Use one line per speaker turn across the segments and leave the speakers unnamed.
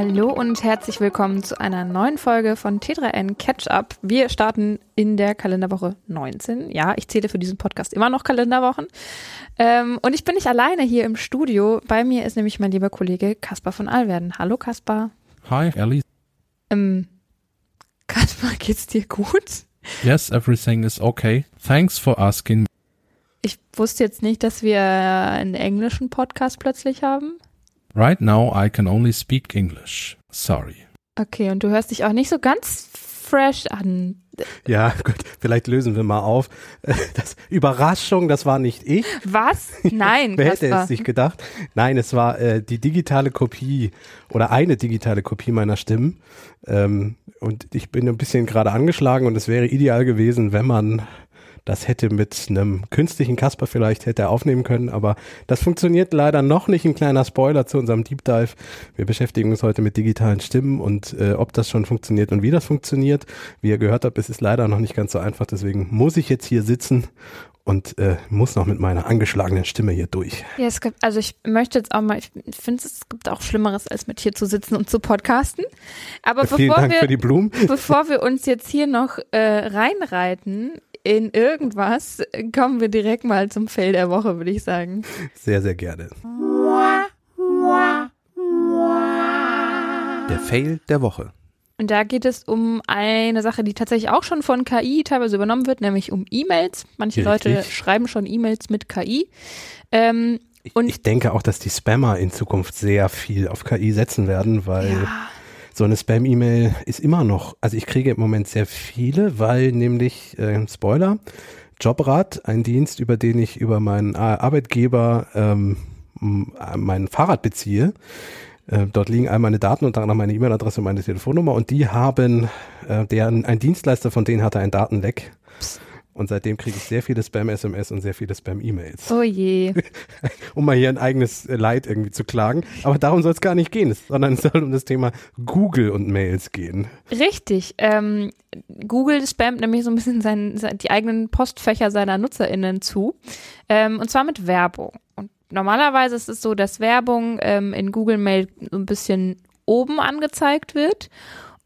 Hallo und herzlich willkommen zu einer neuen Folge von T3N Catch Up. Wir starten in der Kalenderwoche 19. Ja, ich zähle für diesen Podcast immer noch Kalenderwochen. Ähm, und ich bin nicht alleine hier im Studio. Bei mir ist nämlich mein lieber Kollege Kaspar von Allwerden. Hallo Kaspar.
Hi, Ellie.
Ähm, Kaspar, geht's dir gut?
Yes, everything is okay. Thanks for asking.
Ich wusste jetzt nicht, dass wir einen englischen Podcast plötzlich haben.
Right now I can only speak English. Sorry.
Okay, und du hörst dich auch nicht so ganz fresh an.
Ja, gut, vielleicht lösen wir mal auf. Das Überraschung, das war nicht ich.
Was? Nein,
Wer hätte es sich gedacht? Nein, es war äh, die digitale Kopie oder eine digitale Kopie meiner Stimmen. Ähm, und ich bin ein bisschen gerade angeschlagen und es wäre ideal gewesen, wenn man das hätte mit einem künstlichen Kasper vielleicht hätte aufnehmen können, aber das funktioniert leider noch nicht. Ein kleiner Spoiler zu unserem Deep Dive. Wir beschäftigen uns heute mit digitalen Stimmen und äh, ob das schon funktioniert und wie das funktioniert. Wie ihr gehört habt, es ist leider noch nicht ganz so einfach. Deswegen muss ich jetzt hier sitzen und äh, muss noch mit meiner angeschlagenen Stimme hier durch.
Ja, es gibt, also ich möchte jetzt auch mal, ich finde, es gibt auch Schlimmeres, als mit hier zu sitzen und zu podcasten. Aber
Vielen
bevor
Dank
wir,
für die Blumen.
bevor wir uns jetzt hier noch äh, reinreiten in irgendwas, kommen wir direkt mal zum Fail der Woche, würde ich sagen.
Sehr, sehr gerne.
Der Fail der Woche.
Und da geht es um eine Sache, die tatsächlich auch schon von KI teilweise übernommen wird, nämlich um E-Mails. Manche
Richtig.
Leute schreiben schon E-Mails mit KI. Ähm,
Ich,
Und-
ich denke auch, dass die Spammer in Zukunft sehr viel auf KI setzen werden, weil
ja,
so eine Spam-E-Mail ist immer noch, also ich kriege im Moment sehr viele, weil nämlich, äh, Spoiler, Jobrat, ein Dienst, über den ich über meinen Ar- Arbeitgeber ähm, äh, mein Fahrrad beziehe. Äh, dort liegen all meine Daten, unter anderem meine E-Mail-Adresse und meine Telefonnummer und die haben, äh, der, ein Dienstleister von denen hatte ein Datenleck. Und seitdem kriege ich sehr viele Spam-SMS und sehr viele Spam-E-Mails
oh je.
um mal hier ein eigenes Leid irgendwie zu klagen. Aber darum soll es gar nicht gehen, sondern es soll um das Thema Google und Mails gehen.
Richtig. Ähm, Google spammt nämlich so ein bisschen sein, die eigenen Postfächer seiner NutzerInnen zu. Ähm, und zwar mit Werbung. Normalerweise ist es so, dass Werbung ähm, in Google Mail so ein bisschen oben angezeigt wird.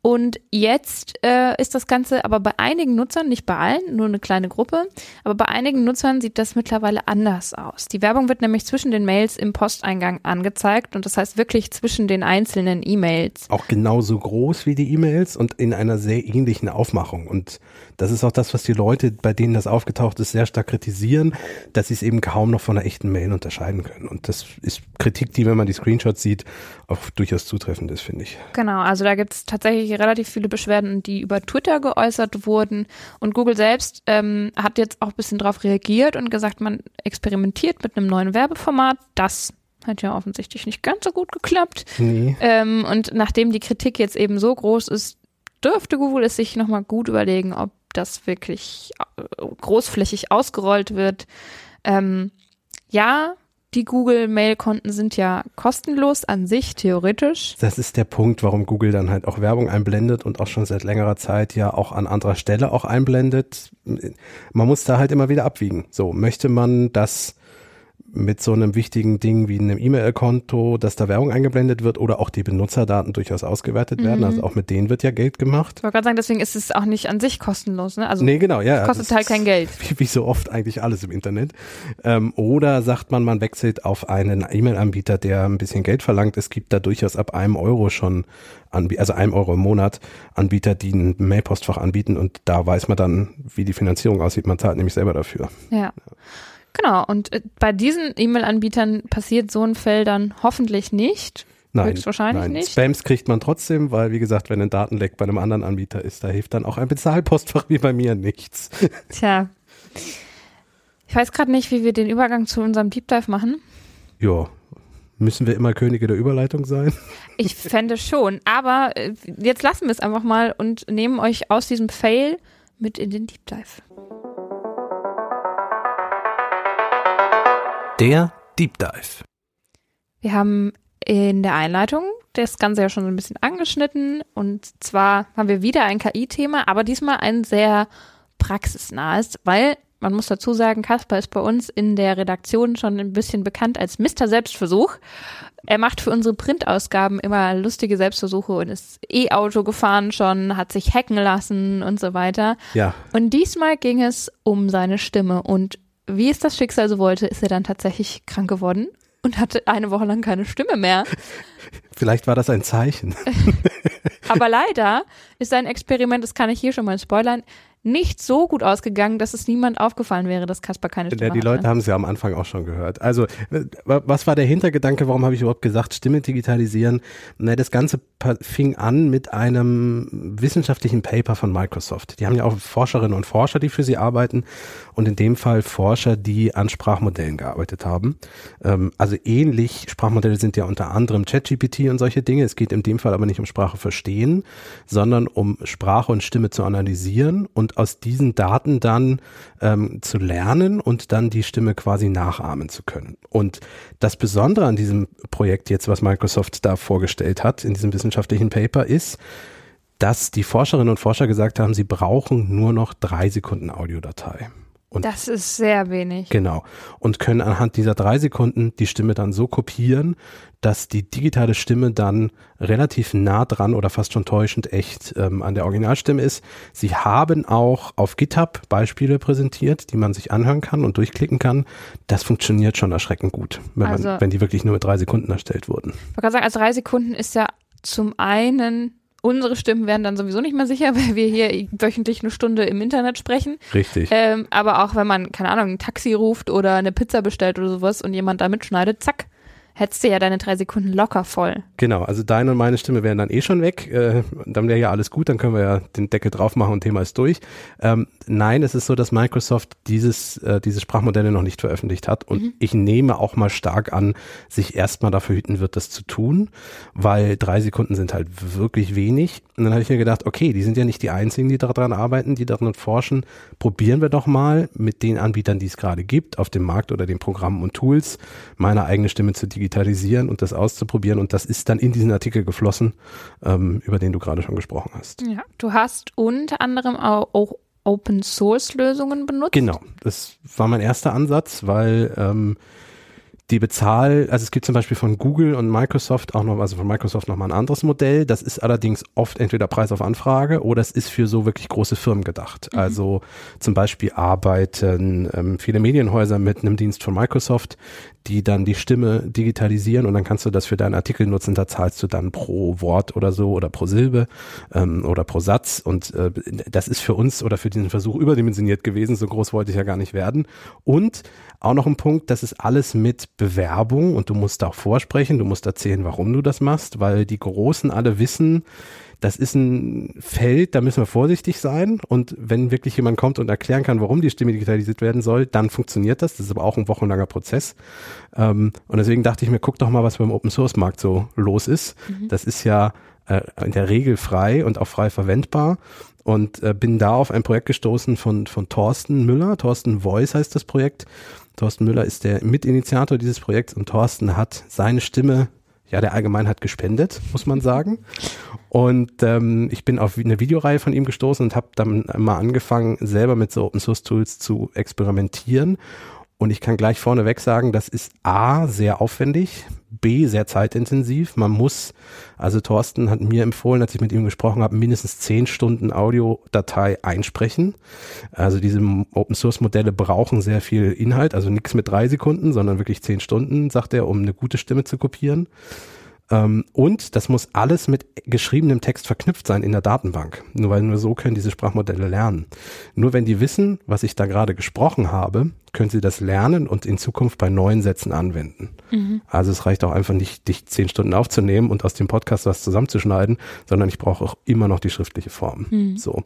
Und jetzt äh, ist das Ganze aber bei einigen Nutzern, nicht bei allen, nur eine kleine Gruppe, aber bei einigen Nutzern sieht das mittlerweile anders aus. Die Werbung wird nämlich zwischen den Mails im Posteingang angezeigt und das heißt wirklich zwischen den einzelnen E-Mails.
Auch genauso groß wie die E-Mails und in einer sehr ähnlichen Aufmachung. Und das ist auch das, was die Leute, bei denen das aufgetaucht ist, sehr stark kritisieren, dass sie es eben kaum noch von einer echten Mail unterscheiden können. Und das ist Kritik, die, wenn man die Screenshots sieht, auch durchaus zutreffend ist, finde ich.
Genau, also da gibt es tatsächlich relativ viele Beschwerden, die über Twitter geäußert wurden. Und Google selbst ähm, hat jetzt auch ein bisschen darauf reagiert und gesagt, man experimentiert mit einem neuen Werbeformat. Das hat ja offensichtlich nicht ganz so gut geklappt.
Nee.
Ähm, und nachdem die Kritik jetzt eben so groß ist, dürfte Google es sich nochmal gut überlegen, ob das wirklich äh, großflächig ausgerollt wird. Ähm, ja, die Google-Mail-Konten sind ja kostenlos an sich, theoretisch.
Das ist der Punkt, warum Google dann halt auch Werbung einblendet und auch schon seit längerer Zeit ja auch an anderer Stelle auch einblendet. Man muss da halt immer wieder abwiegen. So, möchte man das mit so einem wichtigen Ding wie einem E-Mail-Konto, dass da Werbung eingeblendet wird oder auch die Benutzerdaten durchaus ausgewertet werden.
Mhm.
Also auch mit denen wird ja Geld gemacht.
Ich wollte gerade sagen, deswegen ist es auch nicht an sich kostenlos. Ne? Also
Nee, genau, ja.
kostet
das
halt kein Geld.
Wie, wie so oft eigentlich alles im Internet. Ähm, oder sagt man, man wechselt auf einen E-Mail-Anbieter, der ein bisschen Geld verlangt. Es gibt da durchaus ab einem Euro schon, Anbie also einem Euro im Monat, Anbieter, die ein Mail-Postfach anbieten und da weiß man dann, wie die Finanzierung aussieht. Man zahlt nämlich selber dafür.
Ja. Genau, und äh, bei diesen E-Mail-Anbietern passiert so ein Fell dann hoffentlich nicht.
Nein,
Höchstwahrscheinlich
nein.
nicht.
Spams kriegt man trotzdem, weil wie gesagt, wenn ein Datenleck bei einem anderen Anbieter ist, da hilft dann auch ein Bezahlpostfach wie bei mir nichts.
Tja. Ich weiß gerade nicht, wie wir den Übergang zu unserem Deep Dive machen.
Ja, müssen wir immer Könige der Überleitung sein?
Ich fände schon, aber äh, jetzt lassen wir es einfach mal und nehmen euch aus diesem Fail mit in den Deep Dive.
Der Deep Dive.
Wir haben in der Einleitung das Ganze ja schon so ein bisschen angeschnitten und zwar haben wir wieder ein KI-Thema, aber diesmal ein sehr praxisnahes, weil Man muss dazu sagen, Kasper ist bei uns in der Redaktion schon ein bisschen bekannt als Mr. Selbstversuch. Er macht für unsere Printausgaben immer lustige Selbstversuche und ist E-Auto gefahren schon, hat sich hacken lassen und so weiter.
Ja,
Und diesmal ging es um seine Stimme und wie es das Schicksal so wollte, ist er dann tatsächlich krank geworden und hatte eine Woche lang keine Stimme mehr.
vielleicht war das ein Zeichen.
Aber leider ist sein Experiment, das kann ich hier schon mal spoilern, nicht so gut ausgegangen, dass es niemand aufgefallen wäre, dass Kaspar keine Stimme
Ja, die. Leute haben es ja am Anfang auch schon gehört. Also, wa- was war der Hintergedanke? Warum habe ich überhaupt gesagt, Stimme digitalisieren? Na, das Ganze fing an mit einem wissenschaftlichen Paper von Microsoft. Die haben ja auch Forscherinnen und Forscher, die für sie arbeiten. Und in dem Fall Forscher, die an Sprachmodellen gearbeitet haben. Ähm, also ähnlich, Sprachmodelle sind ja unter anderem ChatGPT und solche Dinge. Es geht in dem Fall aber nicht um Sprache verstehen, sondern um Sprache und Stimme zu analysieren und aus diesen Daten dann ähm, zu lernen und dann die Stimme quasi nachahmen zu können. Und das Besondere an diesem Projekt jetzt, was Microsoft da vorgestellt hat, in diesem wissenschaftlichen Paper, ist, dass die Forscherinnen und Forscher gesagt haben, sie brauchen nur noch drei Sekunden Audiodatei. Und
Das ist sehr wenig.
Genau. Und können anhand dieser drei Sekunden die Stimme dann so kopieren, dass die digitale Stimme dann relativ nah dran oder fast schon täuschend echt ähm, an der Originalstimme ist. Sie haben auch auf GitHub Beispiele präsentiert, die man sich anhören kann und durchklicken kann. Das funktioniert schon erschreckend gut, wenn,
Also-
man, wenn die wirklich nur mit drei Sekunden erstellt wurden.
Ich wollte gerade sagen, also drei Sekunden ist ja zum einen, unsere Stimmen werden dann sowieso nicht mehr sicher, weil wir hier wöchentlich eine Stunde im Internet sprechen.
Richtig.
Ähm, aber auch wenn man, keine Ahnung, ein Taxi ruft oder eine Pizza bestellt oder sowas und jemand da mitschneidet, zack, hättest du ja deine drei Sekunden locker voll.
Genau, also deine und meine Stimme wären dann eh schon weg. Äh, dann wäre ja alles gut, dann können wir ja den Deckel drauf machen und Thema ist durch. Ähm, nein, es ist so, dass Microsoft dieses, äh, diese Sprachmodelle noch nicht veröffentlicht hat und ich nehme auch mal stark an, sich erstmal dafür hüten wird, das zu tun, weil drei Sekunden sind halt wirklich wenig. Und dann habe ich mir gedacht, okay, die sind ja nicht die einzigen, die daran arbeiten, die daran forschen. Probieren wir doch mal mit den Anbietern, die es gerade gibt, auf dem Markt oder den Programmen und Tools, meine eigene Stimme zu digitalisieren und das auszuprobieren. Und das ist dann in diesen Artikel geflossen, ähm, über den du gerade schon gesprochen hast.
Ja. Du hast unter anderem auch, Open Source Lösungen benutzt.
Genau, das war mein erster Ansatz, weil ähm, die Bezahl, also es gibt zum Beispiel von Google und Microsoft auch noch, also von Microsoft noch mal ein anderes Modell. Das ist allerdings oft entweder Preis auf Anfrage oder es ist für so wirklich große Firmen gedacht. Also zum Beispiel arbeiten ähm, viele Medienhäuser mit einem Dienst von Microsoft, die dann die Stimme digitalisieren und dann kannst du das für deinen Artikel nutzen. Da zahlst du dann pro Wort oder so oder pro Silbe ähm, oder pro Satz. Und äh, das ist für uns oder für diesen Versuch überdimensioniert gewesen. So groß wollte ich ja gar nicht werden. Und auch noch ein Punkt, das ist alles mit Bewerbung und du musst auch vorsprechen, du musst erzählen, warum du das machst, weil die Großen alle wissen, das ist ein Feld, da müssen wir vorsichtig sein. Und wenn wirklich jemand kommt und erklären kann, warum die Stimme digitalisiert werden soll, dann funktioniert das. Das ist aber auch ein wochenlanger Prozess. Ähm, und deswegen dachte ich mir, guck doch mal, was beim Open Source Markt so los ist. Das ist ja äh, in der Regel frei und auch frei verwendbar. Und äh, bin da auf ein Projekt gestoßen von, von Thorsten Müller. Thorsten Voice heißt das Projekt. Thorsten Müller ist der Mitinitiator dieses Projekts und Thorsten hat seine Stimme ja der Allgemeinheit gespendet, muss man sagen. Und ähm, ich bin auf eine Videoreihe von ihm gestoßen und habe dann mal angefangen, selber mit so Open Source Tools zu experimentieren. Und ich kann gleich vorneweg sagen, das ist A, sehr aufwendig, B, sehr zeitintensiv. Man muss, also Thorsten hat mir empfohlen, als ich mit ihm gesprochen habe, mindestens zehn Stunden Audiodatei einsprechen. Also diese Open Source Modelle brauchen sehr viel Inhalt, also nichts mit drei Sekunden, sondern wirklich zehn Stunden, sagt er, um eine gute Stimme zu kopieren. Ähm, und das muss alles mit geschriebenem Text verknüpft sein in der Datenbank. Nur weil nur so können diese Sprachmodelle lernen. Nur wenn die wissen, was ich da gerade gesprochen habe, können sie das lernen und in Zukunft bei neuen Sätzen anwenden. Also es reicht auch einfach nicht, dich zehn Stunden aufzunehmen und aus dem Podcast was zusammenzuschneiden, sondern ich brauche auch immer noch die schriftliche Form. So.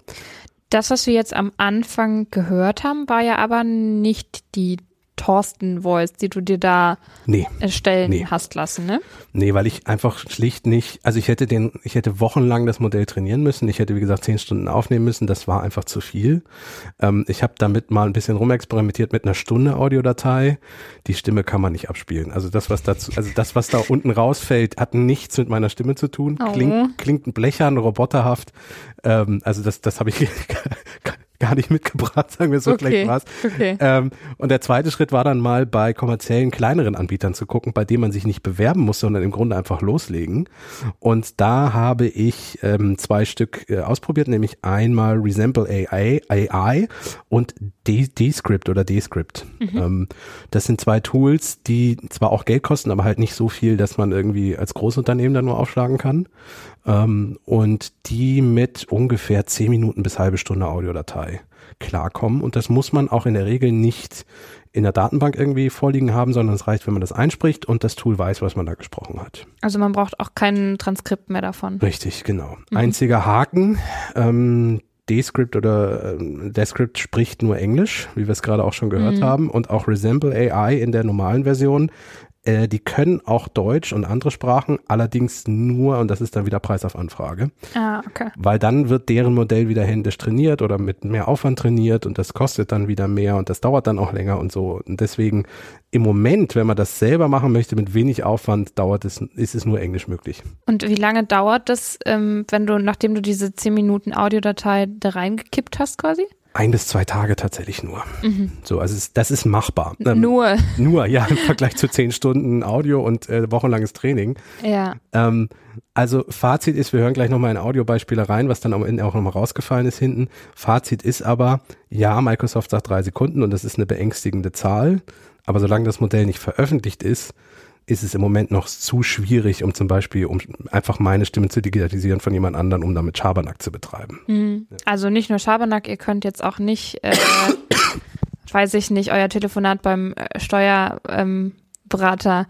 Das, was wir jetzt am Anfang gehört haben, war ja aber nicht die Thorsten-Voice, die du dir da
Nee.
erstellen
Nee.
hast lassen, ne?
Nee, weil ich einfach schlicht nicht, also ich hätte den, ich hätte wochenlang das Modell trainieren müssen. Ich hätte, wie gesagt, zehn Stunden aufnehmen müssen. Das war einfach zu viel. Ähm, ich habe damit mal ein bisschen rumexperimentiert mit einer Stunde Audiodatei. Die Stimme kann man nicht abspielen. Also das, was dazu, also das, was da unten rausfällt, hat nichts mit meiner Stimme zu tun.
Oh.
Klingt, klingt blechern, roboterhaft. Ähm, also das, das habe ich, gar nicht mitgebracht, sagen wir so
Okay,
schlecht war's.
okay.
Ähm, und der zweite Schritt war dann mal bei kommerziellen kleineren Anbietern zu gucken, bei denen man sich nicht bewerben muss, sondern im Grunde einfach loslegen. Und da habe ich ähm, zwei Stück äh, ausprobiert, nämlich einmal Resemble AI, AI und Descript oder Descript. Ähm, das sind zwei Tools, die zwar auch Geld kosten, aber halt nicht so viel, dass man irgendwie als Großunternehmen dann nur aufschlagen kann. Ähm, und die mit ungefähr zehn Minuten bis halbe Stunde Audiodatei klarkommen. Und das muss man auch in der Regel nicht in der Datenbank irgendwie vorliegen haben, sondern es reicht, wenn man das einspricht und das Tool weiß, was man da gesprochen hat.
Also man braucht auch kein Transkript mehr davon.
Richtig, genau. Einziger Haken, ähm, Descript oder ähm, Descript spricht nur Englisch, wie wir es gerade auch schon gehört haben, und auch Resemble AI in der normalen Version. Äh, die können auch Deutsch und andere Sprachen, allerdings nur, und das ist dann wieder Preis auf Anfrage,
Ah, okay.
weil dann wird deren Modell wieder händisch trainiert oder mit mehr Aufwand trainiert und das kostet dann wieder mehr und das dauert dann auch länger und so. Und deswegen im Moment, wenn man das selber machen möchte mit wenig Aufwand, dauert es, ist es nur Englisch möglich.
Und wie lange dauert das, ähm, wenn du, nachdem du diese 10 Minuten Audiodatei da reingekippt hast quasi?
Ein bis zwei Tage tatsächlich nur. So, also es, das ist machbar. Ähm,
Nur.
Nur, ja, im Vergleich zu zehn Stunden Audio und äh, wochenlanges Training.
Ja.
Ähm, also Fazit ist, wir hören gleich nochmal in Audiobeispiele rein, was dann am Ende auch nochmal rausgefallen ist hinten. Fazit ist aber, ja, Microsoft sagt drei Sekunden und das ist eine beängstigende Zahl. Aber solange das Modell nicht veröffentlicht ist, ist es im Moment noch zu schwierig, um zum Beispiel, um einfach meine Stimme zu digitalisieren von jemand anderem, um damit Schabernack zu betreiben.
Mhm. Also nicht nur Schabernack, ihr könnt jetzt auch nicht, äh, weiß ich nicht, euer Telefonat beim äh, Steuerberater ähm,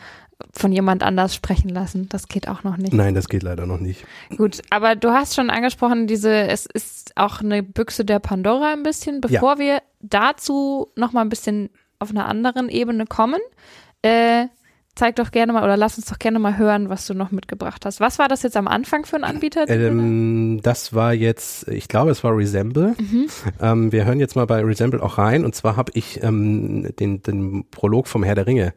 von jemand anders sprechen lassen. Das geht auch noch nicht.
Nein, das geht leider noch nicht.
Gut, aber du hast schon angesprochen, diese, es ist auch eine Büchse der Pandora ein bisschen. Bevor wir dazu noch mal ein bisschen auf einer anderen Ebene kommen, äh, zeig doch gerne mal oder lass uns doch gerne mal hören, was du noch mitgebracht hast. Was war das jetzt am Anfang für ein Anbieter?
Ähm, das war jetzt, ich glaube, es war Resemble. Ähm, wir hören jetzt mal bei Resemble auch rein. Und zwar habe ich ähm, den, den Prolog vom Herr der Ringe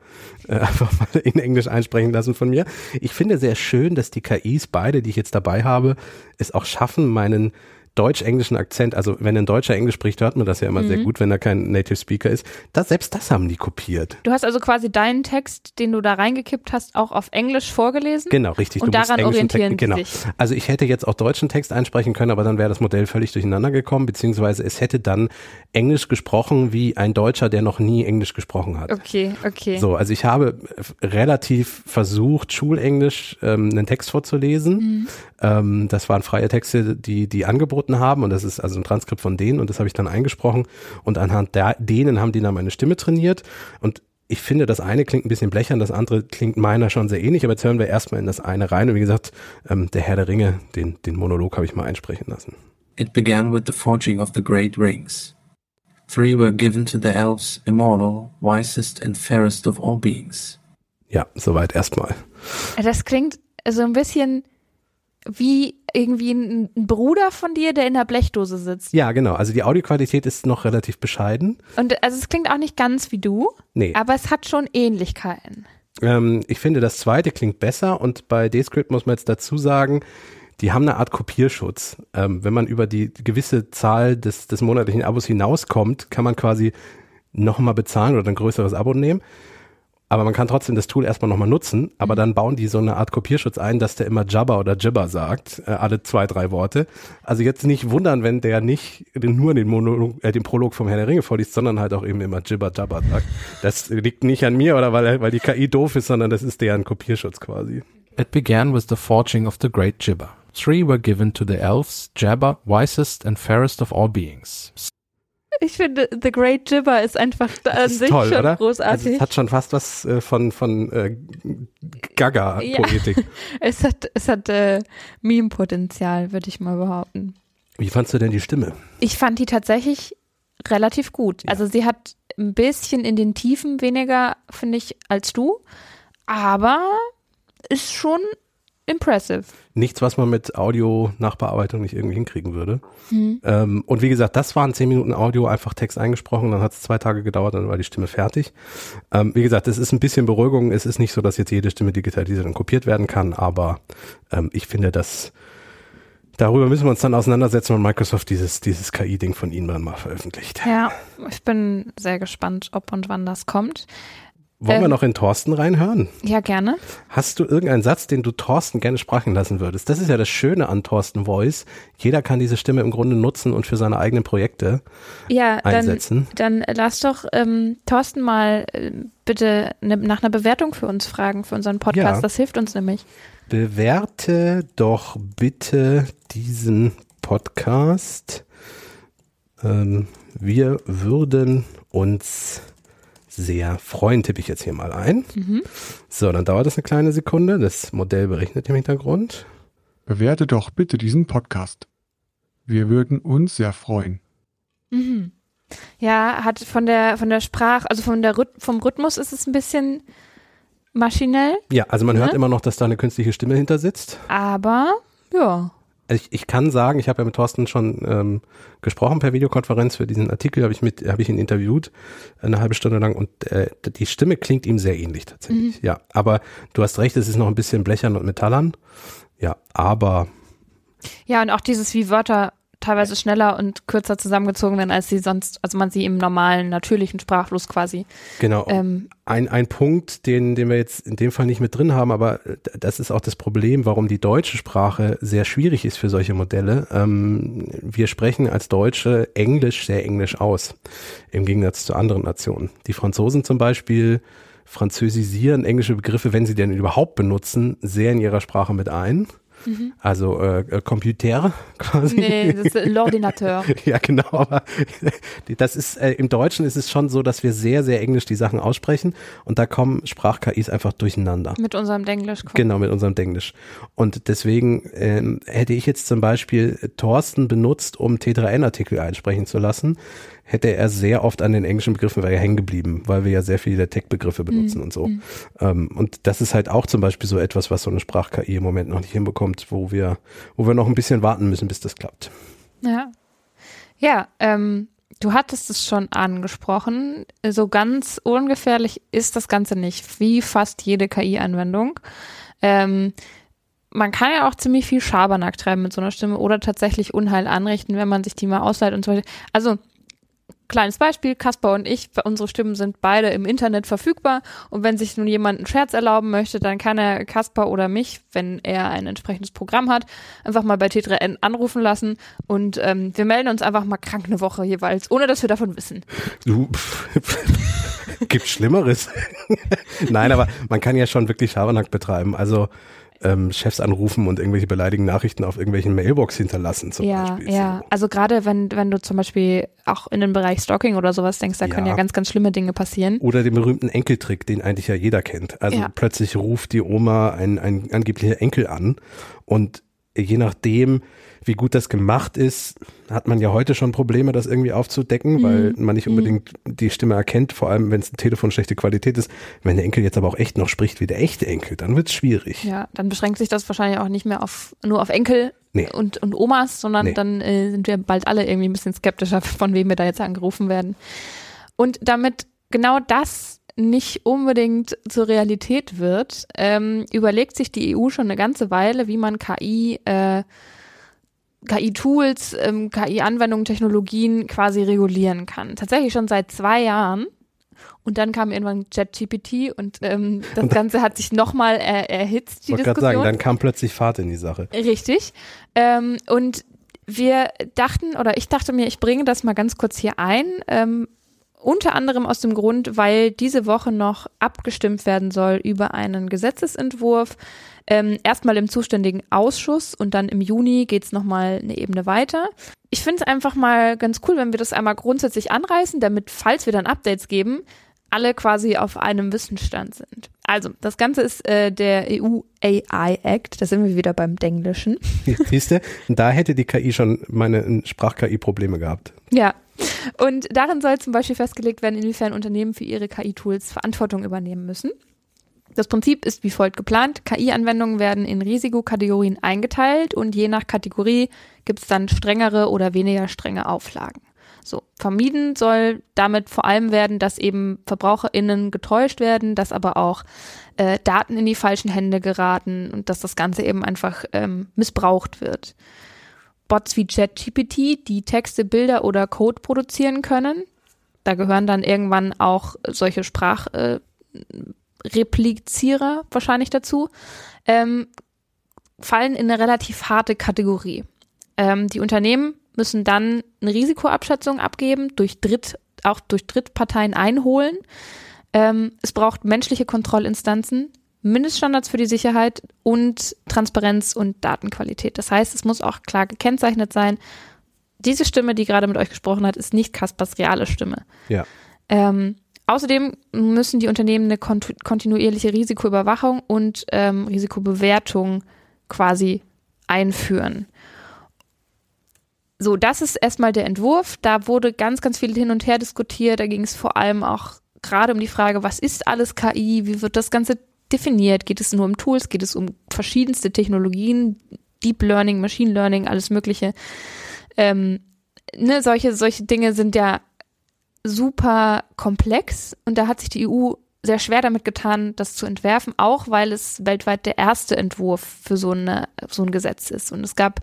äh, einfach mal in Englisch einsprechen lassen von mir. Ich finde sehr schön, dass die KIs, beide, die ich jetzt dabei habe, es auch schaffen, meinen deutsch-englischen Akzent, also wenn ein Deutscher Englisch spricht, hört man das ja immer sehr gut, wenn er kein Native Speaker ist. Das, selbst das haben die kopiert.
Du hast also quasi deinen Text, den du da reingekippt hast, auch auf Englisch vorgelesen.
Genau, richtig.
Und
Du
daran orientieren
Text, genau.
sich.
Also ich hätte jetzt auch deutschen Text einsprechen können, aber dann wäre das Modell völlig durcheinander gekommen, beziehungsweise es hätte dann Englisch gesprochen wie ein Deutscher, der noch nie Englisch gesprochen hat.
Okay, okay.
So, also ich habe relativ versucht, Schulenglisch ähm, einen Text vorzulesen.
Mhm.
Ähm, das waren freie Texte, die die angeboten haben und das ist also ein Transkript von denen und das habe ich dann eingesprochen und anhand der, denen haben die dann meine Stimme trainiert und ich finde, das eine klingt ein bisschen blechern, das andere klingt meiner schon sehr ähnlich, aber jetzt hören wir erstmal in das eine rein und wie gesagt, ähm, der Herr der Ringe, den, den Monolog habe ich mal einsprechen lassen.
It began with the forging of the great rings. Three were given to the elves, immortal, wisest and fairest of all beings.
Ja, soweit erstmal.
Das klingt so ein bisschen wie irgendwie ein ein Bruder von dir, der in der Blechdose sitzt.
Ja, genau. Also die Audioqualität ist noch relativ bescheiden.
Und also es klingt auch nicht ganz wie du,
Nee.
aber es hat schon Ähnlichkeiten.
Ähm, ich finde, das zweite klingt besser und bei Descript muss man jetzt dazu sagen, die haben eine Art Kopierschutz. Ähm, wenn man über die gewisse Zahl des, des monatlichen Abos hinauskommt, kann man quasi nochmal bezahlen oder ein größeres Abo nehmen. Aber man kann trotzdem das Tool erstmal nochmal nutzen, aber dann bauen die so eine Art Kopierschutz ein, dass der immer Jabba oder Jibber sagt, äh, alle zwei, drei Worte. Also jetzt nicht wundern, wenn der nicht den, nur den, Monolog, äh, den Prolog vom Herr der Ringe vorliest, sondern halt auch eben immer Jibber Jabba sagt. Das liegt nicht an mir oder weil, weil die KI doof ist, sondern das ist deren Kopierschutz quasi.
It began with the forging of the great Jibber. Three were given to the elves, Jabber, wisest and fairest of all beings.
Ich finde, The Great Jibber ist einfach an
ist
sich
toll,
schon
oder? Also
großartig.
es hat schon fast was äh, von, von äh, Gaga-Poetik.
es hat, es hat äh, Meme-Potenzial, würde ich mal behaupten.
Wie fandst du denn die Stimme?
Ich fand die tatsächlich relativ gut. Also sie hat ein bisschen in den Tiefen weniger, finde ich, als du, aber ist schon impressive.
Nichts, was man mit Audio-Nachbearbeitung nicht irgendwie hinkriegen würde.
Mhm.
Ähm, und wie gesagt, das waren zehn Minuten Audio, einfach Text eingesprochen, dann hat es zwei Tage gedauert, dann war die Stimme fertig. Ähm, wie gesagt, es ist ein bisschen Beruhigung. Es ist nicht so, dass jetzt jede Stimme digitalisiert und kopiert werden kann, aber ähm, ich finde, das, Darüber müssen wir uns dann auseinandersetzen, wenn Microsoft dieses, dieses KI-Ding von Ihnen dann mal veröffentlicht.
Ja, ich bin sehr gespannt, ob und wann das kommt.
Wollen wir
Ähm,
noch in Thorsten reinhören?
Ja, gerne.
Hast du irgendeinen Satz, den du Thorsten gerne sprechen lassen würdest? Das ist ja das Schöne an Thorsten Voice. Jeder kann diese Stimme im Grunde nutzen und für seine eigenen Projekte
Ja, dann,
einsetzen.
dann lass doch ähm, Thorsten mal äh, bitte ne, nach einer Bewertung für uns fragen, für unseren Podcast.
Ja.
Das hilft uns nämlich.
Bewerte doch bitte diesen Podcast. Ähm, wir würden uns sehr freuen, tippe ich jetzt hier mal ein. So, dann dauert das eine kleine Sekunde. Das Modell berechnet im Hintergrund.
Bewerte doch bitte diesen Podcast. Wir würden uns sehr freuen.
Mhm. Ja, hat von der von der Sprache, also von der vom Rhythmus ist es ein bisschen maschinell,
Ja, also man hört
Ne?
immer noch, dass da eine künstliche Stimme hinter sitzt.
aber ja.
Also ich, ich kann sagen, ich habe ja mit Thorsten schon ähm, gesprochen per Videokonferenz für diesen Artikel, habe ich mit, habe ich ihn interviewt eine halbe Stunde lang und äh, die Stimme klingt ihm sehr ähnlich tatsächlich. Ja, aber du hast recht, es ist noch ein bisschen blechern und metallern. Ja, aber
Ja, und auch dieses, wie Wörter teilweise schneller und kürzer zusammengezogen werden, als sie sonst, also man sie im normalen, natürlichen Sprachfluss quasi.
genau.
Ähm,
Ein, ein Punkt, den, den wir jetzt in dem Fall nicht mit drin haben, aber äh, das ist auch das Problem, warum die deutsche Sprache sehr schwierig ist für solche Modelle. Ähm, wir sprechen als Deutsche Englisch sehr englisch aus, im Gegensatz zu anderen Nationen. Die Franzosen zum Beispiel französisieren englische Begriffe, wenn sie denn überhaupt benutzen, sehr in ihrer Sprache mit ein. Also äh, äh, Computer quasi.
nee, das ist l'ordinateur.
Ja, genau, aber das ist äh, im Deutschen ist es schon so, dass wir sehr, sehr englisch die Sachen aussprechen und da kommen Sprach-KIs einfach durcheinander.
Mit unserem Denglisch. kommt.
Genau, mit unserem Denglisch. Und deswegen ähm, hätte ich jetzt zum Beispiel Thorsten benutzt, um T3N-Artikel einsprechen zu lassen, hätte er sehr oft an den englischen Begriffen wäre hängen geblieben, weil wir ja sehr viele Tech-Begriffe benutzen und so. Ähm, und das ist halt auch zum Beispiel so etwas, was so eine Sprach-KI im Moment noch nicht hinbekommt, wo wir, wo wir noch ein bisschen warten müssen, bis das klappt.
Ja. Ja, ähm, du hattest es schon angesprochen. So ganz ungefährlich ist das Ganze nicht, wie fast jede KI-Anwendung. Ähm, man kann ja auch ziemlich viel Schabernack treiben mit so einer Stimme oder tatsächlich Unheil anrichten, wenn man sich die mal ausleiht und so weiter. Also, kleines Beispiel, Kaspar und ich, unsere Stimmen sind beide im Internet verfügbar und wenn sich nun jemand einen Scherz erlauben möchte, dann kann er Kaspar oder mich, wenn er ein entsprechendes Programm hat, einfach mal bei T3N anrufen lassen und ähm, wir melden uns einfach mal krank eine Woche jeweils, ohne dass wir davon wissen.
Du, gibt Schlimmeres. Nein, aber man kann ja schon wirklich Schabernack betreiben. Also ähm, Chefs anrufen und irgendwelche beleidigenden Nachrichten auf irgendwelchen Mailbox hinterlassen zum
ja,
Beispiel.
ja. Also gerade wenn, wenn du zum Beispiel auch in den Bereich Stalking oder sowas denkst, da können
Ja.
ja ganz, ganz schlimme Dinge passieren.
Oder den berühmten Enkeltrick, den eigentlich ja jeder kennt. Also
Ja.
plötzlich ruft die Oma ein, ein angeblicher Enkel an und je nachdem, wie gut das gemacht ist, hat man ja heute schon Probleme, das irgendwie aufzudecken,
Mhm.
weil man nicht unbedingt die Stimme erkennt, vor allem wenn es ein Telefon schlechte Qualität ist. Wenn der Enkel jetzt aber auch echt noch spricht wie der echte Enkel, dann wird's schwierig.
Ja, dann beschränkt sich das wahrscheinlich auch nicht mehr auf nur auf Enkel
Nee.
und, und Omas, sondern
Nee.
dann äh, sind wir bald alle irgendwie ein bisschen skeptischer, von wem wir da jetzt angerufen werden. Und damit genau das nicht unbedingt zur Realität wird, ähm, überlegt sich die EU schon eine ganze Weile, wie man KI äh, KI-Tools, ähm, KI-Anwendungen, Technologien quasi regulieren kann. Tatsächlich schon seit zwei Jahren. Und dann kam irgendwann ChatGPT und ähm, das Ganze hat sich nochmal er, erhitzt,
Ich
die
wollte gerade
Diskussion.
sagen, dann kam plötzlich Fahrt in die Sache.
Richtig. Ähm, und wir dachten, oder ich dachte mir, ich bringe das mal ganz kurz hier ein. Ähm, unter anderem aus dem Grund, weil diese Woche noch abgestimmt werden soll über einen Gesetzesentwurf. Ähm, erstmal im zuständigen Ausschuss und dann im Juni geht's nochmal eine Ebene weiter. Ich finde es einfach mal ganz cool, wenn wir das einmal grundsätzlich anreißen, damit, falls wir dann Updates geben, alle quasi auf einem Wissensstand sind. Also, das Ganze ist äh, der EU AI Act, da sind wir wieder beim Denglischen.
Siehst du, da hätte die KI schon meine Sprach-KI Probleme gehabt.
Ja. Und darin soll zum Beispiel festgelegt werden, inwiefern Unternehmen für ihre KI-Tools Verantwortung übernehmen müssen. Das Prinzip ist wie folgt geplant. KI-Anwendungen werden in Risikokategorien eingeteilt und je nach Kategorie gibt es dann strengere oder weniger strenge Auflagen. So, vermieden soll damit vor allem werden, dass eben VerbraucherInnen getäuscht werden, dass aber auch äh, Daten in die falschen Hände geraten und dass das Ganze eben einfach ähm, missbraucht wird. Bots wie ChatGPT, die Texte, Bilder oder Code produzieren können. Da gehören dann irgendwann auch solche Sprachreplizierer äh, wahrscheinlich dazu. Ähm, fallen in eine relativ harte Kategorie. Ähm, die Unternehmen müssen dann eine Risikoabschätzung abgeben, durch Dritt, auch durch Drittparteien einholen. Ähm, es braucht menschliche Kontrollinstanzen, Mindeststandards für die Sicherheit und Transparenz und Datenqualität. Das heißt, es muss auch klar gekennzeichnet sein. Diese Stimme, die gerade mit euch gesprochen hat, ist nicht Kaspers reale Stimme.
Ja.
Ähm, außerdem müssen die Unternehmen eine kont kontinuierliche Risikoüberwachung und ähm, Risikobewertung quasi einführen. So, das ist erstmal der Entwurf. Da wurde ganz, ganz viel hin und her diskutiert. Da ging es vor allem auch gerade um die Frage, was ist alles KI? Wie wird das Ganze definiert? Geht es nur um Tools? Geht es um verschiedenste Technologien? Deep Learning, Machine Learning, alles Mögliche. Ähm, ne, solche, solche Dinge sind ja super komplex und da hat sich die EU sehr schwer damit getan, das zu entwerfen, auch weil es weltweit der erste Entwurf für so, eine, so ein Gesetz ist. Und es gab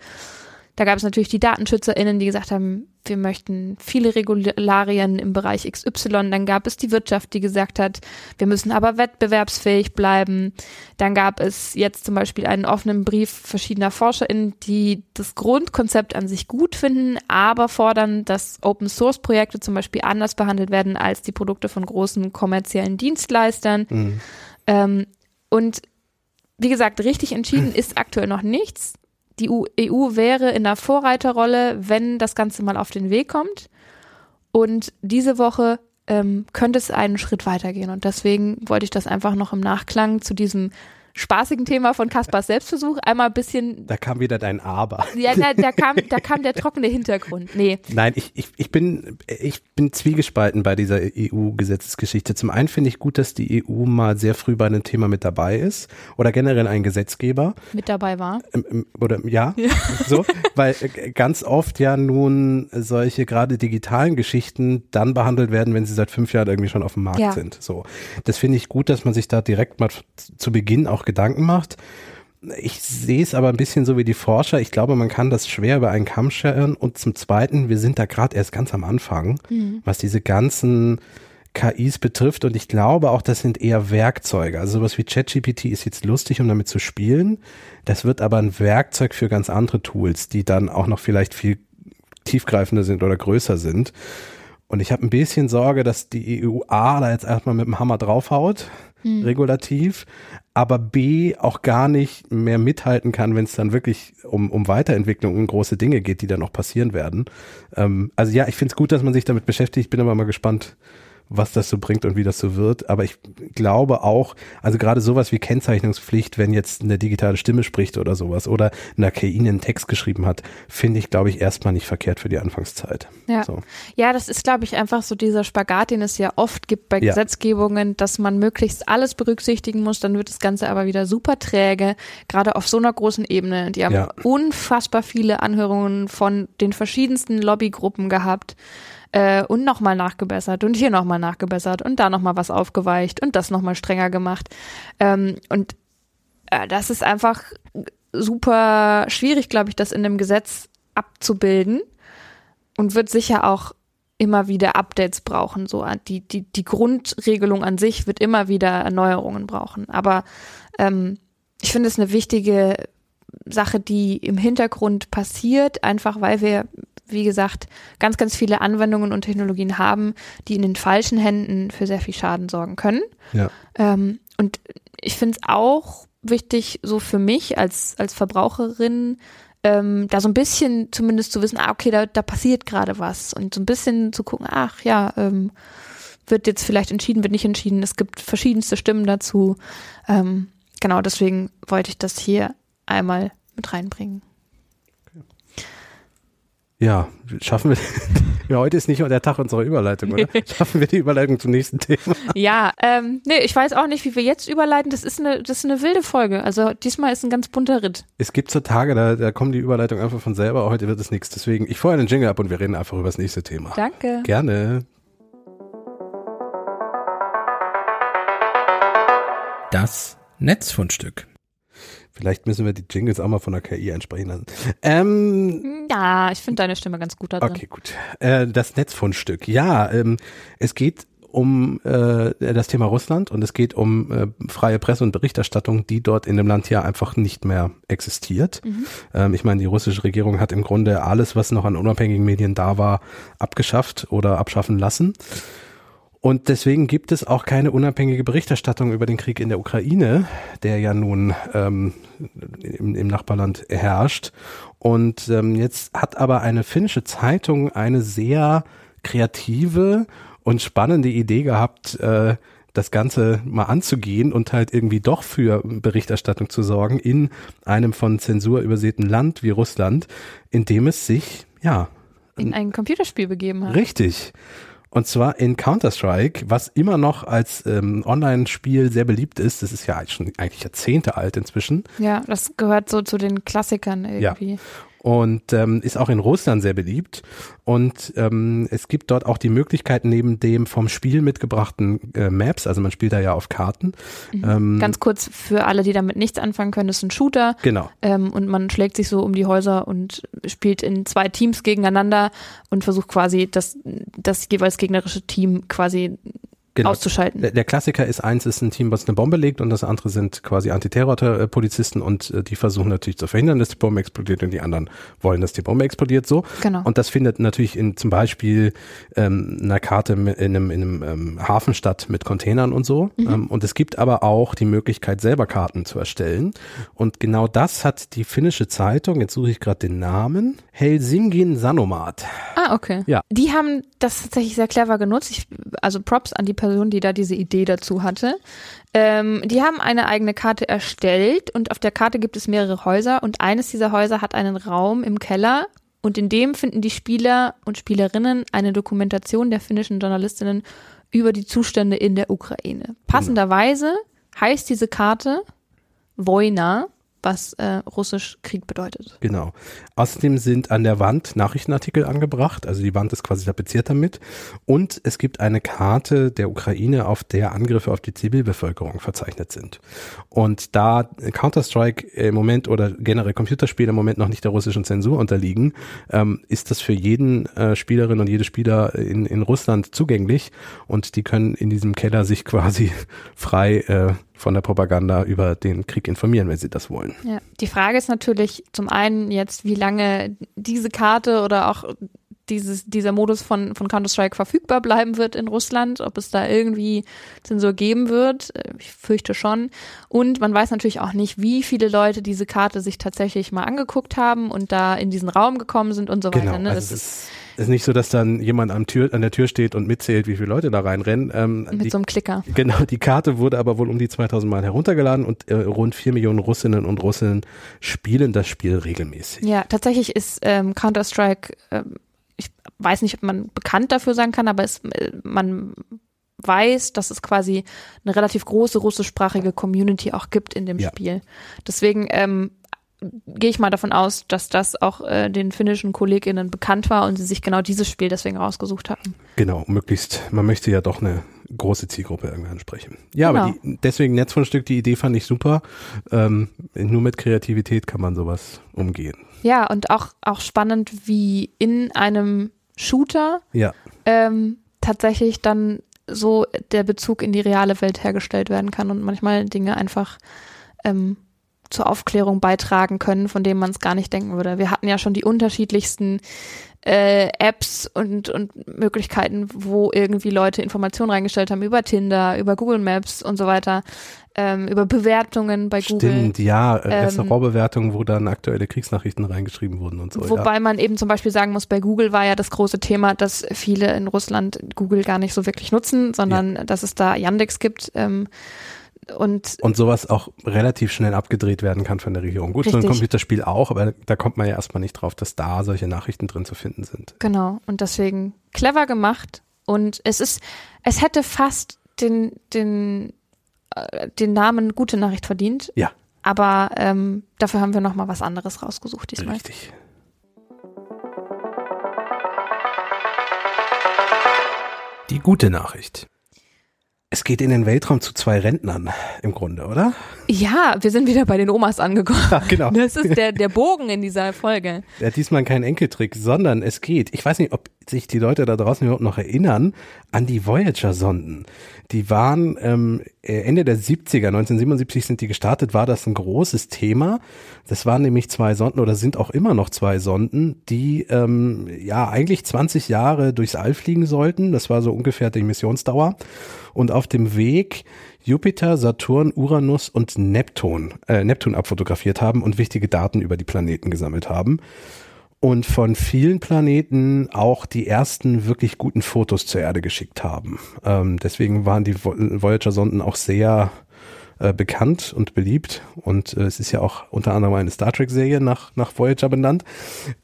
da gab es natürlich die DatenschützerInnen, die gesagt haben, wir möchten viele Regularien im Bereich XY. Dann gab es die Wirtschaft, die gesagt hat, wir müssen aber wettbewerbsfähig bleiben. Dann gab es jetzt zum Beispiel einen offenen Brief verschiedener ForscherInnen, die das Grundkonzept an sich gut finden, aber fordern, dass Open Source Projekte zum Beispiel anders behandelt werden als die Produkte von großen kommerziellen Dienstleistern. Mhm. Ähm, und wie gesagt, richtig entschieden ist aktuell noch nichts die EU wäre in der Vorreiterrolle, wenn das Ganze mal auf den Weg kommt. Und diese Woche ähm, könnte es einen Schritt weitergehen. Und deswegen wollte ich das einfach noch im Nachklang zu diesem spaßigen Thema von Kaspars Selbstversuch einmal ein bisschen.
Da kam wieder dein Aber.
Ja, da, da, kam, da kam der trockene Hintergrund. Nee.
Nein, ich, ich, ich, bin, ich bin zwiegespalten bei dieser EU-Gesetzesgeschichte. Zum einen finde ich gut, dass die EU mal sehr früh bei einem Thema mit dabei ist oder generell ein Gesetzgeber.
Mit dabei war.
Ähm, ähm, oder ja, ja. so, weil äh, ganz oft ja nun solche gerade digitalen Geschichten dann behandelt werden, wenn sie seit fünf Jahren irgendwie schon auf dem Markt ja. sind. So, das finde ich gut, dass man sich da direkt mal zu Beginn auch Gedanken macht. Ich sehe es aber ein bisschen so wie die Forscher. Ich glaube, man kann das schwer über einen Kamm scheren. Und zum Zweiten, wir sind da gerade erst ganz am Anfang, mhm. was diese ganzen KIs betrifft. Und ich glaube auch, das sind eher Werkzeuge. Also sowas wie ChatGPT ist jetzt lustig, um damit zu spielen. Das wird aber ein Werkzeug für ganz andere Tools, die dann auch noch vielleicht viel tiefgreifender sind oder größer sind. Und ich habe ein bisschen Sorge, dass die EU A da jetzt erstmal mit dem Hammer draufhaut, hm. regulativ, aber B auch gar nicht mehr mithalten kann, wenn es dann wirklich um, um Weiterentwicklung und große Dinge geht, die dann noch passieren werden. Ähm, also ja, ich finde es gut, dass man sich damit beschäftigt. bin aber mal gespannt, was das so bringt und wie das so wird. Aber ich glaube auch, also gerade sowas wie Kennzeichnungspflicht, wenn jetzt eine digitale Stimme spricht oder sowas oder eine KI einen Text geschrieben hat, finde ich, glaube ich, erstmal nicht verkehrt für die Anfangszeit.
Ja,
so.
ja das ist, glaube ich, einfach so dieser Spagat, den es ja oft gibt bei ja. Gesetzgebungen, dass man möglichst alles berücksichtigen muss, dann wird das Ganze aber wieder super träge, gerade auf so einer großen Ebene. Die haben ja. unfassbar viele Anhörungen von den verschiedensten Lobbygruppen gehabt äh, und nochmal nachgebessert und hier nochmal nachgebessert und da nochmal was aufgeweicht und das nochmal strenger gemacht. Ähm, und äh, das ist einfach super schwierig, glaube ich, das in dem Gesetz abzubilden und wird sicher auch immer wieder Updates brauchen. So die, die, die Grundregelung an sich wird immer wieder Erneuerungen brauchen. Aber ähm, ich finde es eine wichtige Sache, die im Hintergrund passiert, einfach weil wir wie gesagt, ganz, ganz viele Anwendungen und Technologien haben, die in den falschen Händen für sehr viel Schaden sorgen können.
Ja.
Ähm, und ich finde es auch wichtig, so für mich als, als Verbraucherin, ähm, da so ein bisschen zumindest zu wissen, ah, okay, da, da passiert gerade was. Und so ein bisschen zu gucken, ach ja, ähm, wird jetzt vielleicht entschieden, wird nicht entschieden. Es gibt verschiedenste Stimmen dazu. Ähm, genau, deswegen wollte ich das hier einmal mit reinbringen.
Ja, schaffen wir. ja, heute ist nicht der Tag unserer Überleitung, oder? Schaffen wir die Überleitung zum nächsten Thema?
Ja, ähm, nee, ich weiß auch nicht, wie wir jetzt überleiten. Das ist eine, das ist eine wilde Folge. Also diesmal ist ein ganz bunter Ritt.
Es gibt so Tage, da, da kommen die Überleitungen einfach von selber. Heute wird es nichts. Deswegen, ich feuere einen Jingle ab und wir reden einfach über das nächste Thema.
Danke.
Gerne.
Das Netzfundstück.
Vielleicht müssen wir die Jingles auch mal von der KI einsprechen lassen. Ähm,
Ja, ich finde deine Stimme ganz gut da drin.
okay, gut. Äh, das Netzfundstück. Ja, ähm, es geht um äh, das Thema Russland und es geht um äh, freie Presse und Berichterstattung, die dort in dem Land ja einfach nicht mehr existiert. Ähm, ich meine, die russische Regierung hat im Grunde alles, was noch an unabhängigen Medien da war, abgeschafft oder abschaffen lassen. Und deswegen gibt es auch keine unabhängige Berichterstattung über den Krieg in der Ukraine, der ja nun ähm, im, im Nachbarland herrscht. Und ähm, jetzt hat aber eine finnische Zeitung eine sehr kreative und spannende Idee gehabt, äh, das Ganze mal anzugehen und halt irgendwie doch für Berichterstattung zu sorgen in einem von Zensur übersäten Land wie Russland, in dem es sich, ja,
In ein Computerspiel begeben hat.
Richtig. Und zwar in Counter-Strike, was immer noch als ähm, Online-Spiel sehr beliebt ist. Das ist ja schon eigentlich Jahrzehnte alt inzwischen.
Ja, das gehört so zu den Klassikern irgendwie.
Und ähm, ist auch in Russland sehr beliebt. Und ähm, es gibt dort auch die Möglichkeit, neben dem vom Spiel mitgebrachten äh, Maps, also man spielt da ja auf Karten. Ähm,
Ganz kurz für alle, die damit nichts anfangen können, das ist ein Shooter.
genau.
Ähm, und man schlägt sich so um die Häuser und spielt in zwei Teams gegeneinander und versucht quasi das, das jeweils gegnerische Team quasi
Genau.
auszuschalten.
Der, der Klassiker ist eins ist ein Team, was eine Bombe legt und das andere sind quasi Antiterror-Polizisten und äh, die versuchen natürlich zu verhindern, dass die Bombe explodiert und die anderen wollen, dass die Bombe explodiert so.
Genau.
Und das findet natürlich in zum Beispiel ähm, einer Karte in einem, in einem ähm, Hafen statt mit Containern und so. Ähm, und es gibt aber auch die Möglichkeit, selber Karten zu erstellen. Und genau das hat die finnische Zeitung, jetzt suche ich gerade den Namen, Helsingin Sanomat.
Ah, okay.
Ja.
Die haben das tatsächlich sehr clever genutzt. Ich, also Props an die Person, die da diese Idee dazu hatte. Ähm, die haben eine eigene Karte erstellt und auf der Karte gibt es mehrere Häuser und eines dieser Häuser hat einen Raum im Keller und in dem finden die Spieler und Spielerinnen eine Dokumentation der finnischen Journalistinnen über die Zustände in der Ukraine. Passenderweise heißt diese Karte Wojna, was äh, russisch Krieg bedeutet.
Genau. Außerdem sind an der Wand Nachrichtenartikel angebracht, also die Wand ist quasi tapeziert damit. Und es gibt eine Karte der Ukraine, auf der Angriffe auf die Zivilbevölkerung verzeichnet sind. Und da Counter-Strike im Moment oder generell Computerspiele im Moment noch nicht der russischen Zensur unterliegen, ähm, ist das für jeden äh, Spielerin und jede Spieler in, in Russland zugänglich und die können in diesem Keller sich quasi frei äh, von der Propaganda über den Krieg informieren, wenn sie das wollen.
Ja. Die Frage ist natürlich zum einen jetzt, wie lange diese Karte oder auch dieses, dieser Modus von, von Counter-Strike verfügbar bleiben wird in Russland, ob es da irgendwie Zensur geben wird. Äh, Ich fürchte schon. Und man weiß natürlich auch nicht, wie viele Leute diese Karte sich tatsächlich mal angeguckt haben und da in diesen Raum gekommen sind und so
Genau,
weiter. Ne?
also
Das ist
ist, es ist nicht so, dass dann jemand am Tür, an der Tür steht und mitzählt, wie viele Leute da reinrennen. Ähm,
mit
die,
so einem Klicker.
genau, die Karte wurde aber wohl um die 2000 Mal heruntergeladen und äh, rund vier Millionen Russinnen und Russen spielen das Spiel regelmäßig.
Ja, tatsächlich ist ähm, Counter-Strike, ähm, ich weiß nicht, ob man bekannt dafür sein kann, aber es, äh, man weiß, dass es quasi eine relativ große russischsprachige Community auch gibt in dem
Ja.
Spiel. Deswegen ähm, gehe ich mal davon aus, dass das auch äh, den finnischen KollegInnen bekannt war und sie sich genau dieses Spiel deswegen rausgesucht haben.
Genau, möglichst, man möchte ja doch eine große Zielgruppe irgendwie ansprechen. Ja, aber
Genau.
die, deswegen Netzfundstück, die Idee fand ich super. Ähm, nur mit Kreativität kann man sowas umgehen.
Ja, und auch, auch spannend, wie in einem Shooter
Ja,
ähm, tatsächlich dann so der Bezug in die reale Welt hergestellt werden kann und manchmal Dinge einfach ähm, zur Aufklärung beitragen können, von denen man es gar nicht denken würde. Wir hatten ja schon die unterschiedlichsten äh, Apps und, und Möglichkeiten, wo irgendwie Leute Informationen reingestellt haben über Tinder, über Google Maps und so weiter, ähm, über Bewertungen bei Google.
stimmt, ja, äh,
Ähm,
Restaurantbewertungen, wo dann aktuelle Kriegsnachrichten reingeschrieben wurden und so. ja.
Wobei man eben zum Beispiel sagen muss, bei Google war ja das große Thema, dass viele in Russland Google gar nicht so wirklich nutzen, sondern dass es da Yandex gibt. Ähm, und
Und sowas auch relativ schnell abgedreht werden kann von der Regierung. Gut, so ein
Richtig.
Computerspiel auch, aber da kommt man ja erstmal nicht drauf, dass da solche Nachrichten drin zu finden sind.
genau, und deswegen clever gemacht. Und es ist, es hätte fast den, den, äh, den Namen gute Nachricht verdient.
Ja.
Aber ähm, dafür haben wir nochmal was anderes rausgesucht diesmal.
Richtig.
Die gute Nachricht.
Es geht in den Weltraum zu zwei Rentnern im Grunde, oder?
Ja, wir sind wieder bei den Omas angekommen.
Ja, genau.
Das ist der, der Bogen in dieser Folge.
Ja, diesmal kein Enkeltrick, sondern es geht. Ich weiß nicht, ob sich die Leute da draußen überhaupt noch erinnern an die Voyager-Sonden. Die waren ähm, Ende der 70er, 1977 sind die gestartet, war das ein großes Thema. Das waren nämlich zwei Sonden oder sind auch immer noch zwei Sonden, die ähm, ja eigentlich 20 Jahre durchs All fliegen sollten. Das war so ungefähr die Missionsdauer. Und auf dem Weg Jupiter, Saturn, Uranus und Neptun, äh, Neptun abfotografiert haben und wichtige Daten über die Planeten gesammelt haben. Und von vielen Planeten auch die ersten wirklich guten Fotos zur Erde geschickt haben. Ähm, deswegen waren die Voyager-Sonden auch sehr äh, bekannt und beliebt. Und äh, es ist ja auch unter anderem eine Star Trek-Serie nach, nach Voyager benannt.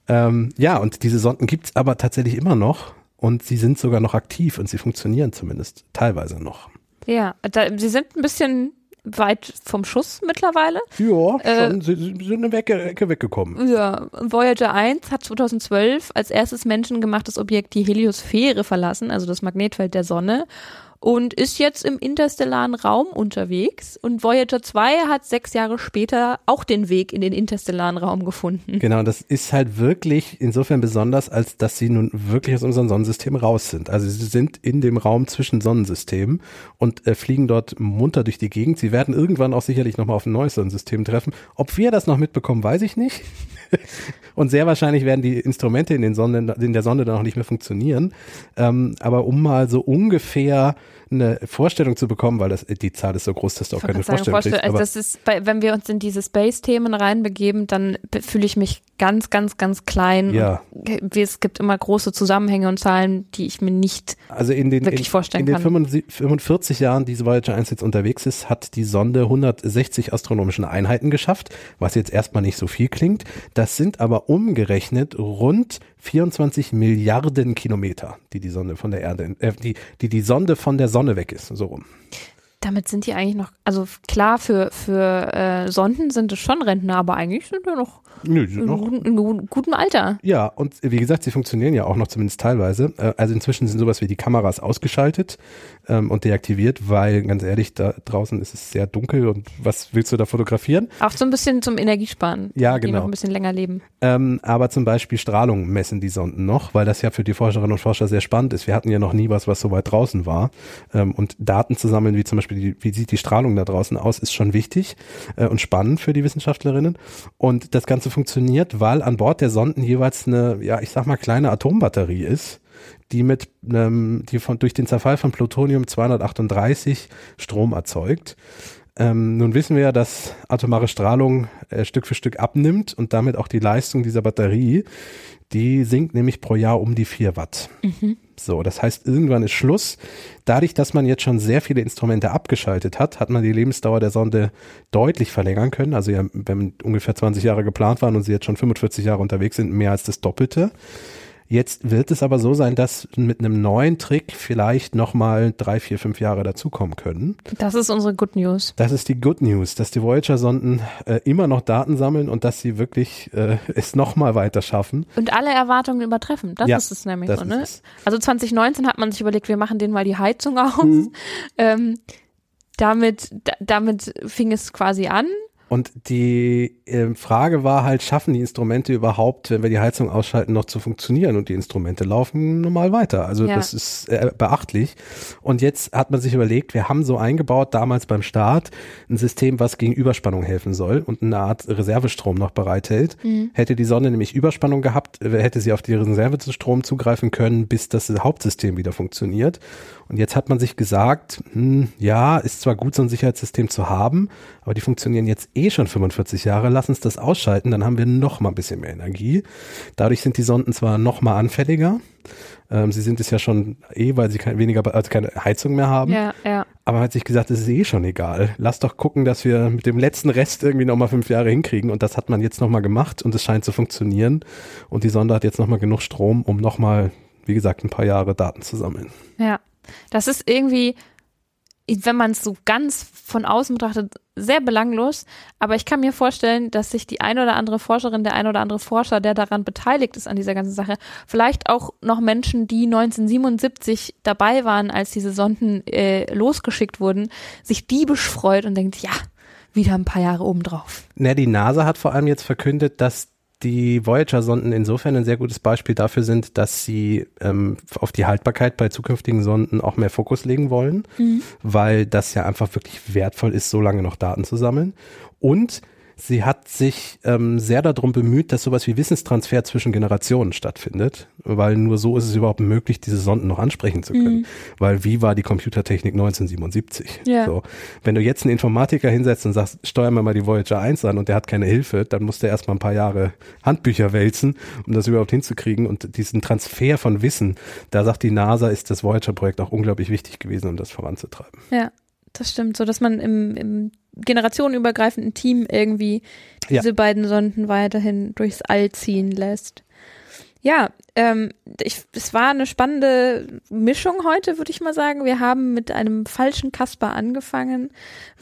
Ähm, ja, und diese Sonden gibt's aber tatsächlich immer noch. Und sie sind sogar noch aktiv und sie funktionieren zumindest teilweise noch.
Ja, da, sie sind ein bisschen weit vom Schuss mittlerweile.
Ja,
Äh,
schon, sie, sie sind eine Ecke, Ecke weggekommen.
Ja, Voyager 1 hat 2012 als erstes menschengemachtes Objekt die Heliosphäre verlassen, also das Magnetfeld der Sonne, und ist jetzt im interstellaren Raum unterwegs. Und Voyager 2 hat sechs Jahre später auch den Weg in den interstellaren Raum gefunden.
Genau, das ist halt wirklich insofern besonders, als dass sie nun wirklich aus unserem Sonnensystem raus sind. Also sie sind in dem Raum zwischen Sonnensystemen und äh, fliegen dort munter durch die Gegend. Sie werden irgendwann auch sicherlich nochmal auf ein neues Sonnensystem treffen. Ob wir das noch mitbekommen, weiß ich nicht. und sehr wahrscheinlich werden die Instrumente in, den Sonnen, in der Sonne dann auch nicht mehr funktionieren. Ähm, aber um mal so ungefähr eine Vorstellung zu bekommen, weil das, die Zahl ist so groß, dass du auch keine Vorstellung kriegst.
vorstellen, also das ist, wenn wir uns in diese Space-Themen reinbegeben, dann fühle ich mich ganz, ganz, ganz klein.
Ja.
Und es gibt immer große Zusammenhänge und Zahlen, die ich mir nicht
Also in den,
wirklich
in,
vorstellen
in den
kann.
45 45 Jahren, die Voyager 1 jetzt unterwegs ist, hat die Sonde 160 astronomischen Einheiten geschafft, was jetzt erstmal nicht so viel klingt. Das sind aber umgerechnet rund 24 Milliarden Kilometer, die die Sonde von der Erde, äh, die, die die Sonde von der Sonne weg ist, so rum.
Damit sind die eigentlich noch, also klar, für, für äh, Sonden sind es schon Rentner, aber eigentlich sind wir noch
Nö, die sind
in,
noch
guten- in gu- gutem Alter.
Ja, und wie gesagt, sie funktionieren ja auch noch zumindest teilweise. Äh, Also inzwischen sind sowas wie die Kameras ausgeschaltet ähm, und deaktiviert, weil ganz ehrlich, da draußen ist es sehr dunkel und was willst du da fotografieren?
Auch so ein bisschen zum Energiesparen.
Ja,
Die
genau.
noch ein bisschen länger leben.
Ähm, aber zum Beispiel Strahlung messen die Sonden noch, weil das ja für die Forscherinnen und Forscher sehr spannend ist. Wir hatten ja noch nie was, was so weit draußen war. Ähm, und Daten zu sammeln, wie zum Beispiel, die, wie sieht die Strahlung da draußen aus, ist schon wichtig äh, und spannend für die Wissenschaftlerinnen. Und das Ganze funktioniert, weil an Bord der Sonden jeweils eine, ja, ich sag mal, kleine Atombatterie ist die mit ähm, die von durch den Zerfall von Plutonium 238 Strom erzeugt. Ähm, nun wissen wir ja, dass atomare Strahlung äh, Stück für Stück abnimmt und damit auch die Leistung dieser Batterie. Die sinkt nämlich pro Jahr um die 4 Watt. So, das heißt, irgendwann ist Schluss. Dadurch, dass man jetzt schon sehr viele Instrumente abgeschaltet hat, hat man die Lebensdauer der Sonde deutlich verlängern können. Also ja, wenn ungefähr 20 Jahre geplant waren und sie jetzt schon 45 Jahre unterwegs sind, mehr als das Doppelte. Jetzt wird es aber so sein, dass mit einem neuen Trick vielleicht nochmal drei, vier, fünf Jahre dazukommen können.
Das ist unsere Good News.
Das ist die Good News, dass die Voyager-Sonden äh, immer noch Daten sammeln und dass sie wirklich äh, es nochmal weiter schaffen.
Und alle Erwartungen übertreffen. Das
Ja,
ist es nämlich
das
so,
ist
ne?
es.
Also 2019 hat man sich überlegt, wir machen denen mal die Heizung aus.
Mhm.
Ähm, damit, da, damit fing es quasi an.
Und die ähm, Frage war halt, schaffen die Instrumente überhaupt, wenn wir die Heizung ausschalten, noch zu funktionieren? Und die Instrumente laufen normal weiter. Also
Ja.
das ist äh, beachtlich. Und jetzt hat man sich überlegt, wir haben so eingebaut, damals beim Start, ein System, was gegen Überspannung helfen soll und eine Art Reservestrom noch bereithält. Hätte die Sonne nämlich Überspannung gehabt, äh, hätte sie auf die Reservestrom zugreifen können, bis das Hauptsystem wieder funktioniert. Und jetzt hat man sich gesagt, hm, ja, ist zwar gut, so ein Sicherheitssystem zu haben, aber die funktionieren jetzt eh schon 45 Jahre. Lass uns das ausschalten, dann haben wir noch mal ein bisschen mehr Energie. Dadurch sind die Sonden zwar noch mal anfälliger. Ähm, sie sind es ja schon eh, weil sie kein, weniger, also keine Heizung mehr haben.
Ja, ja.
Aber hat sich gesagt, es ist eh schon egal. Lass doch gucken, dass wir mit dem letzten Rest irgendwie noch mal fünf Jahre hinkriegen. Und das hat man jetzt noch mal gemacht und es scheint zu funktionieren. Und die Sonde hat jetzt noch mal genug Strom, um noch mal, wie gesagt, ein paar Jahre Daten zu sammeln.
Ja. Das ist irgendwie, wenn man es so ganz von außen betrachtet, sehr belanglos. Aber ich kann mir vorstellen, dass sich die eine oder andere Forscherin, der eine oder andere Forscher, der daran beteiligt ist an dieser ganzen Sache, vielleicht auch noch Menschen, die 1977 dabei waren, als diese Sonden äh, losgeschickt wurden, sich diebisch freut und denkt, ja, wieder ein paar Jahre obendrauf.
Na, die NASA hat vor allem jetzt verkündet, dass die Voyager-Sonden insofern ein sehr gutes Beispiel dafür sind, dass sie ähm, auf die Haltbarkeit bei zukünftigen Sonden auch mehr Fokus legen wollen,
Mhm.
weil das ja einfach wirklich wertvoll ist, so lange noch Daten zu sammeln. Und sie hat sich ähm, sehr darum bemüht, dass sowas wie Wissenstransfer zwischen Generationen stattfindet, weil nur so ist es überhaupt möglich, diese Sonden noch ansprechen zu können. Weil wie war die Computertechnik 1977?
Ja.
So. Wenn du jetzt einen Informatiker hinsetzt und sagst, steuer mir mal die Voyager 1 an und der hat keine Hilfe, dann muss der erstmal ein paar Jahre Handbücher wälzen, um das überhaupt hinzukriegen. Und diesen Transfer von Wissen, da sagt die NASA, ist das Voyager-Projekt auch unglaublich wichtig gewesen, um das voranzutreiben.
Ja, das stimmt. So, dass man im, im generationenübergreifenden Team irgendwie
Ja.
diese beiden Sonden weiterhin durchs All ziehen lässt. Ja, ähm, ich, es war eine spannende Mischung heute, würde ich mal sagen. Wir haben mit einem falschen Kasper angefangen.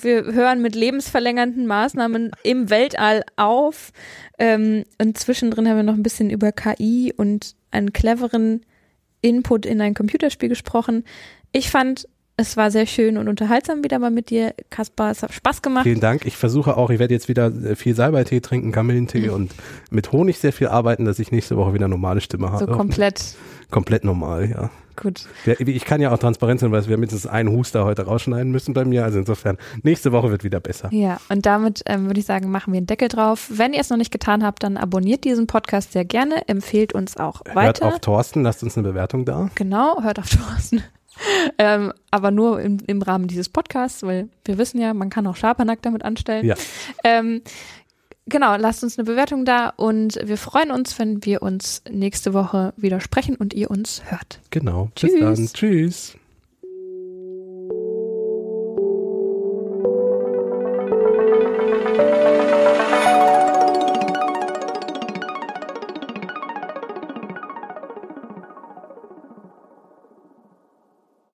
Wir hören mit lebensverlängernden Maßnahmen im Weltall auf. Ähm, und zwischendrin haben wir noch ein bisschen über KI und einen cleveren Input in ein Computerspiel gesprochen. Ich fand, es war sehr schön und unterhaltsam wieder mal mit dir, Kaspar. Es hat Spaß gemacht.
Vielen Dank. Ich versuche auch, ich werde jetzt wieder äh, viel Salbeitee trinken, Kamillentee
Mhm.
und mit Honig sehr viel arbeiten, dass ich nächste Woche wieder normale Stimme
So
habe.
komplett
Komplett normal, ja.
gut.
Ich kann ja auch transparent sein, weil wir mindestens einen Huster heute rausschneiden müssen bei mir. Also insofern, nächste Woche wird wieder besser.
Ja, und damit ähm, würde ich sagen, machen wir einen Deckel drauf. Wenn ihr es noch nicht getan habt, dann abonniert diesen Podcast sehr gerne, empfehlt uns auch
Hört
weiter.
auf Thorsten, lasst uns eine Bewertung da.
Genau, hört auf Thorsten. Ähm, aber nur im, im Rahmen dieses Podcasts, weil wir wissen ja, man kann auch Schabernack damit anstellen.
Ja.
Ähm, genau, lasst uns eine Bewertung da und wir freuen uns, wenn wir uns nächste Woche wieder sprechen und ihr uns hört.
Genau.
Tschüss.
Bis dann. Tschüss.